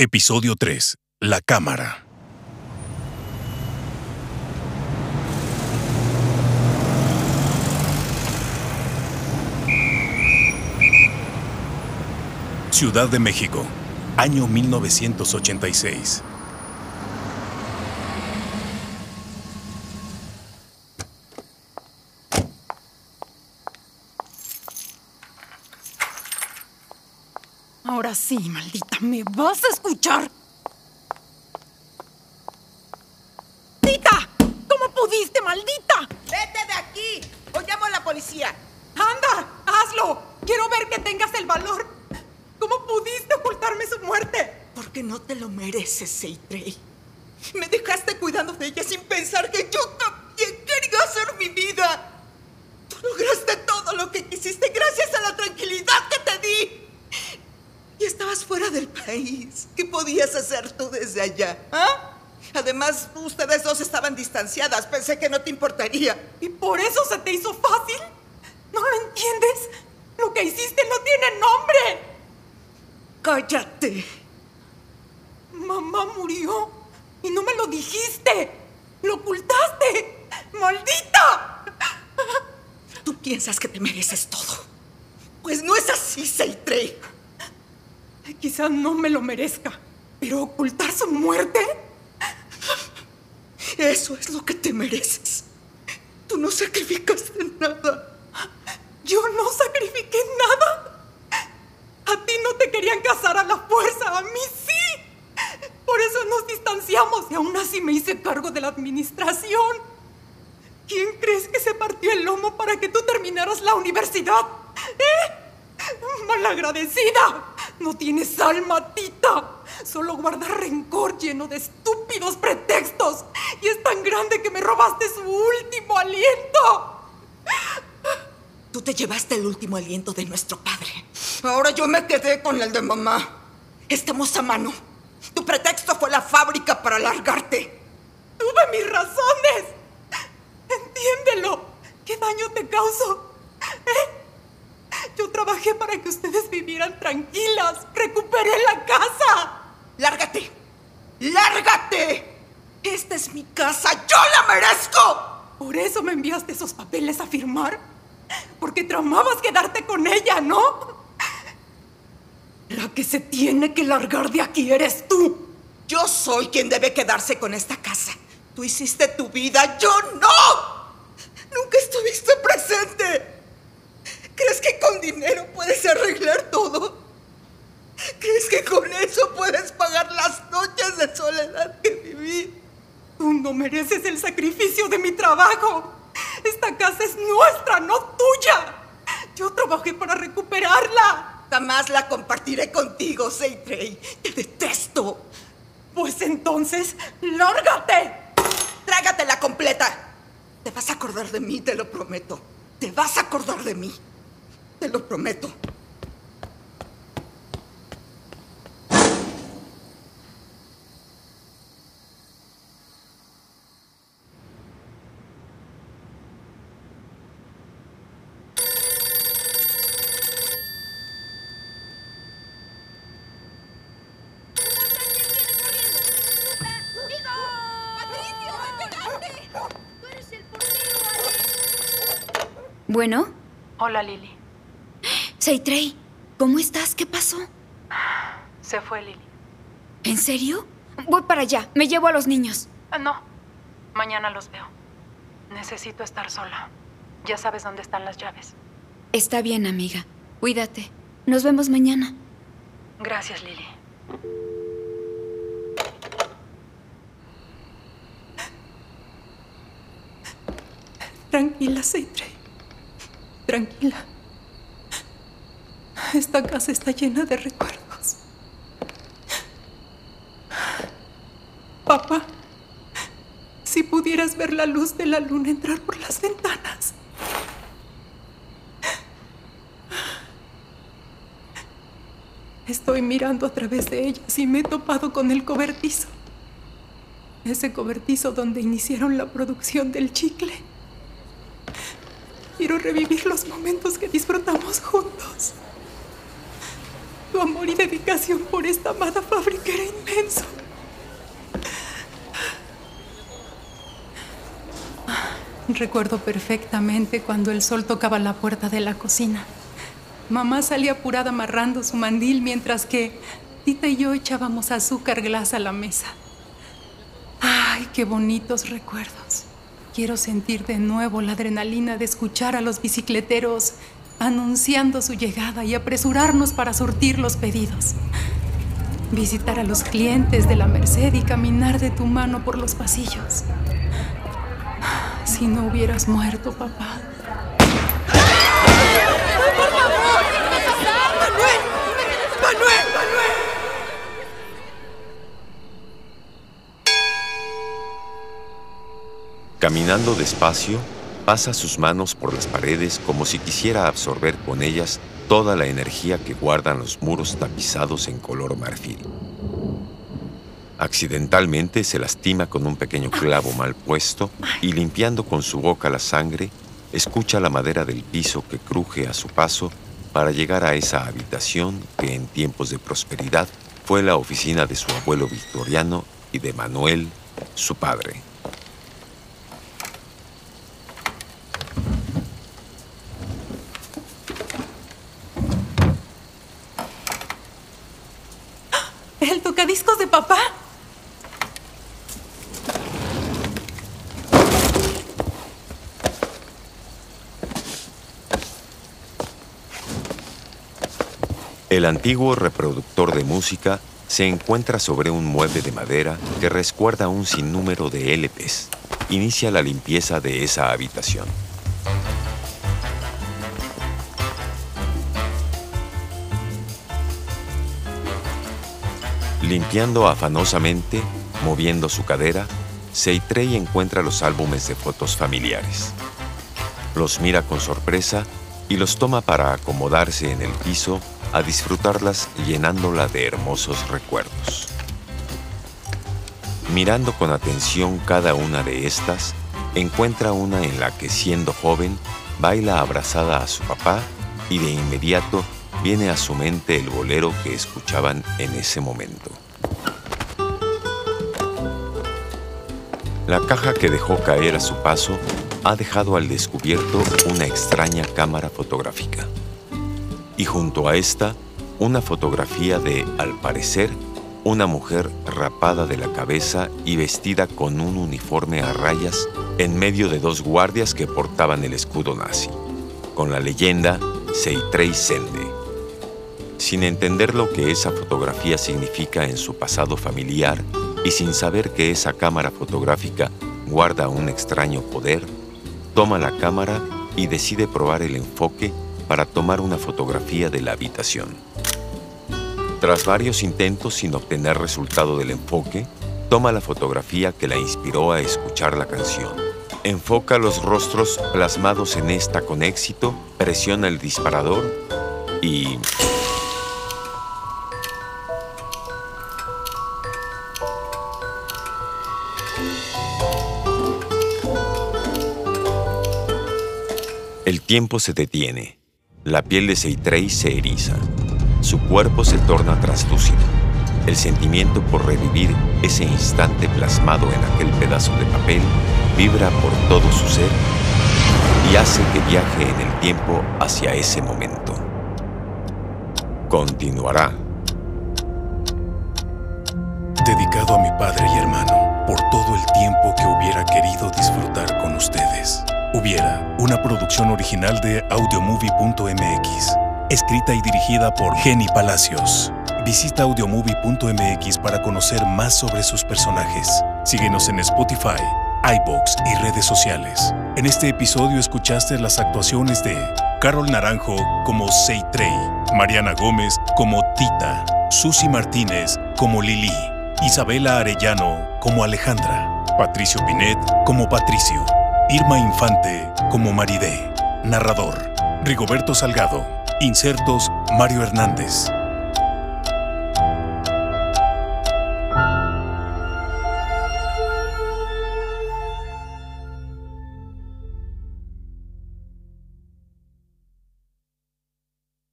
Episodio 3. La cámara. Ciudad de México, año 1986. Ahora sí, maldita, ¿me vas a escuchar? ¡Maldita! ¿Cómo pudiste, maldita? ¡Vete de aquí! ¡O llamo a la policía! ¡Anda! ¡Hazlo! Quiero ver que tengas el valor. ¿Cómo pudiste ocultarme su muerte? Porque no te lo mereces, Seitrey. Me dejaste cuidando de ella sin pensar que yo también quería hacer mi vida. Tú lograste todo lo que quisiste gracias a la tranquilidad que te di. Y estabas ¿Qué podías hacer tú desde allá? ¿Ah? Además, ustedes dos estaban distanciadas. Pensé que no te importaría. ¿Y por eso se te hizo fácil? ¿No lo entiendes? Lo que hiciste no tiene nombre. Cállate. Mamá murió y no me lo dijiste. Lo ocultaste. ¡Maldita! Tú piensas que te mereces todo. Pues no es así, Seitrey. Quizás no me lo merezca, pero ocultar su muerte. Eso es lo que te mereces. Tú no sacrificaste nada. Yo no sacrifiqué nada. A ti no te querían casar a la fuerza, a mí sí. Por eso nos distanciamos y aún así me hice cargo de la administración. ¿Quién crees que se partió el lomo para que tú terminaras la universidad? ¿Eh? Malagradecida. No tienes alma, Tita. Solo guardas rencor lleno de estúpidos pretextos. Y es tan grande que me robaste su último aliento. Tú te llevaste el último aliento de nuestro padre. Ahora yo me quedé con el de mamá. Estamos a mano. Tu pretexto fue la fábrica para largarte. Tuve mis razones. Entiéndelo. ¿Qué daño te causo? ¿Eh? Yo trabajé para que ustedes vivieran tranquilas. Recuperé la casa. ¡Lárgate! ¡Lárgate! Esta es mi casa. ¡Yo la merezco! ¿Por eso me enviaste esos papeles a firmar? Porque tramabas quedarte con ella, ¿no? La que se tiene que largar de aquí eres tú. Yo soy quien debe quedarse con esta casa. Tú hiciste tu vida, yo no. Nunca estuviste presente. ¿Crees que con dinero puedes arreglar todo? ¿Crees que con eso puedes pagar las noches de soledad que viví? Tú no mereces el sacrificio de mi trabajo. Esta casa es nuestra, no tuya. Yo trabajé para recuperarla. Jamás la compartiré contigo, Seitrey. Te detesto. Pues entonces, lárgate. Trágatela completa. Te vas a acordar de mí, te lo prometo. Te vas a acordar de mí. Te lo prometo. Bueno, Hola Lili. Seitrey, ¿cómo estás? ¿Qué pasó? Se fue Lili. ¿En serio? Voy para allá, me llevo a los niños. Ah, No, mañana los veo. Necesito estar sola. Ya sabes dónde están las llaves. Está bien, amiga. Cuídate. Nos vemos mañana. Gracias, Lili. Tranquila, Seitrey. Tranquila. Esta casa está llena de recuerdos. Papá, si pudieras ver la luz de la luna entrar por las ventanas. Estoy mirando a través de ellas y me he topado con el cobertizo. Ese cobertizo donde iniciaron la producción del chicle. Quiero revivir los momentos que disfrutamos juntos. Tu amor y dedicación por esta amada fábrica era inmenso. Recuerdo perfectamente cuando el sol tocaba la puerta de la cocina. Mamá salía apurada amarrando su mandil mientras que Tita y yo echábamos azúcar glas a la mesa. ¡Ay, qué bonitos recuerdos! Quiero sentir de nuevo la adrenalina de escuchar a los bicicleteros anunciando su llegada y apresurarnos para surtir los pedidos. Visitar a los clientes de la Merced y caminar de tu mano por los pasillos. Si no hubieras muerto, papá. Caminando despacio, pasa sus manos por las paredes como si quisiera absorber con ellas toda la energía que guardan los muros tapizados en color marfil. Accidentalmente se lastima con un pequeño clavo mal puesto y limpiando con su boca la sangre, escucha la madera del piso que cruje a su paso para llegar a esa habitación que en tiempos de prosperidad fue la oficina de su abuelo victoriano y de Manuel, su padre. ¿El tocadiscos de papá? El antiguo reproductor de música se encuentra sobre un mueble de madera que resguarda un sinnúmero de LPs. Inicia la limpieza de esa habitación. Limpiando afanosamente, moviendo su cadera, Seitrey encuentra los álbumes de fotos familiares. Los mira con sorpresa y los toma para acomodarse en el piso a disfrutarlas llenándola de hermosos recuerdos. Mirando con atención cada una de estas, encuentra una en la que siendo joven baila abrazada a su papá y de inmediato viene a su mente el bolero que escuchaban en ese momento. La caja que dejó caer a su paso ha dejado al descubierto una extraña cámara fotográfica. Y junto a esta, una fotografía de, al parecer, una mujer rapada de la cabeza y vestida con un uniforme a rayas en medio de dos guardias que portaban el escudo nazi, con la leyenda Seitrei Sende. Sin entender lo que esa fotografía significa en su pasado familiar y sin saber que esa cámara fotográfica guarda un extraño poder, toma la cámara y decide probar el enfoque para tomar una fotografía de la habitación. Tras varios intentos sin obtener resultado del enfoque, toma la fotografía que la inspiró a escuchar la canción. Enfoca los rostros plasmados en esta con éxito, presiona el disparador y... El tiempo se detiene. La piel de Seitrey se eriza. Su cuerpo se torna traslúcido. El sentimiento por revivir ese instante plasmado en aquel pedazo de papel vibra por todo su ser y hace que viaje en el tiempo hacia ese momento. Continuará. Dedicado a mi padre y hermano por todo el tiempo que hubiera querido disfrutar con ustedes. Hubiera, una producción original de audiomovie.mx, escrita y dirigida por Jenny Palacios. Visita audiomovie.mx para conocer más sobre sus personajes. Síguenos en Spotify, iBox y redes sociales. En este episodio escuchaste las actuaciones de Carol Naranjo como Seitrey, Mariana Gómez como Tita, Susi Martínez como Lili, Isabela Arellano como Alejandra, Patricio Pinet como Patricio. Irma Infante como Maridé. Narrador. Rigoberto Salgado. Insertos Mario Hernández.